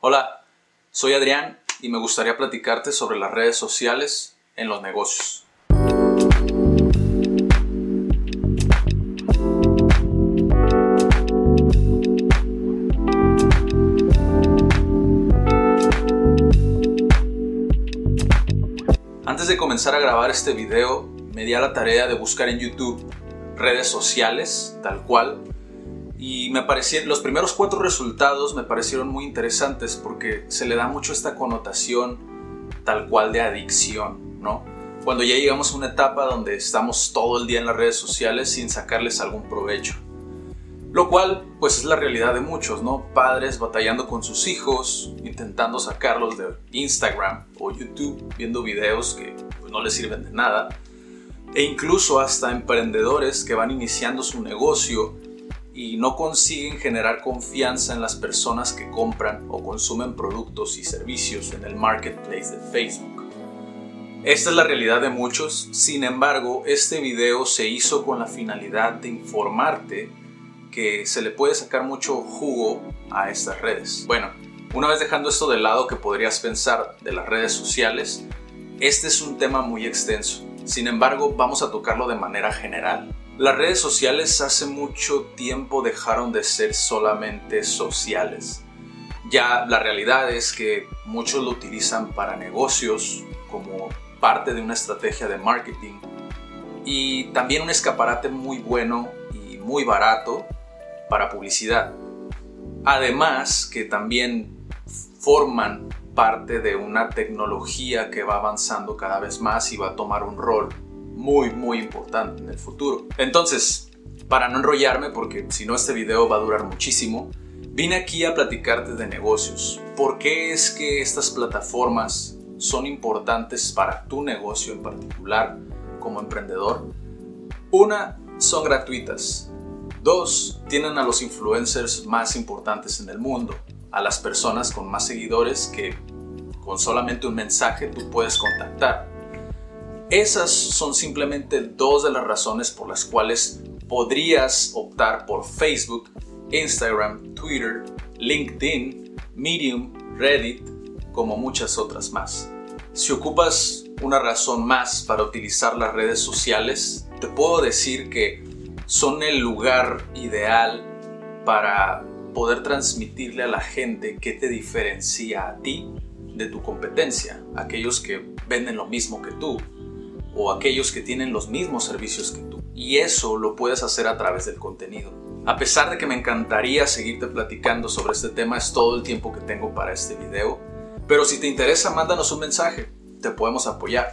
Hola, soy Adrián y me gustaría platicarte sobre las redes sociales en los negocios. Antes de comenzar a grabar este video, me di a la tarea de buscar en YouTube redes sociales, tal cual, y me parecieron, los primeros cuatro resultados me parecieron muy interesantes porque se le da mucho esta connotación tal cual de adicción, ¿no? Cuando ya llegamos a una etapa donde estamos todo el día en las redes sociales sin sacarles algún provecho. Lo cual, pues es la realidad de muchos, ¿no? Padres batallando con sus hijos, intentando sacarlos de Instagram o YouTube, viendo videos que pues, no les sirven de nada. E incluso hasta emprendedores que van iniciando su negocio y no consiguen generar confianza en las personas que compran o consumen productos y servicios en el marketplace de Facebook. Esta es la realidad de muchos, sin embargo, este video se hizo con la finalidad de informarte que se le puede sacar mucho jugo a estas redes. Bueno, una vez dejando esto de lado que podrías pensar de las redes sociales, este es un tema muy extenso. Sin embargo, vamos a tocarlo de manera general. Las redes sociales hace mucho tiempo dejaron de ser solamente sociales. Ya la realidad es que muchos lo utilizan para negocios como parte de una estrategia de marketing y también un escaparate muy bueno y muy barato para publicidad. Además que también forman parte de una tecnología que va avanzando cada vez más y va a tomar un rol muy muy importante en el futuro. Entonces, para no enrollarme, porque si no este video va a durar muchísimo, vine aquí a platicarte de negocios. ¿Por qué es que estas plataformas son importantes para tu negocio en particular como emprendedor? Una, son gratuitas. Dos, tienen a los influencers más importantes en el mundo, a las personas con más seguidores que con solamente un mensaje tú puedes contactar. Esas son simplemente dos de las razones por las cuales podrías optar por Facebook, Instagram, Twitter, LinkedIn, Medium, Reddit, como muchas otras más. Si ocupas una razón más para utilizar las redes sociales, te puedo decir que son el lugar ideal para poder transmitirle a la gente qué te diferencia a ti de tu competencia, aquellos que venden lo mismo que tú o aquellos que tienen los mismos servicios que tú. Y eso lo puedes hacer a través del contenido. A pesar de que me encantaría seguirte platicando sobre este tema, es todo el tiempo que tengo para este video. Pero si te interesa, mándanos un mensaje. Te podemos apoyar.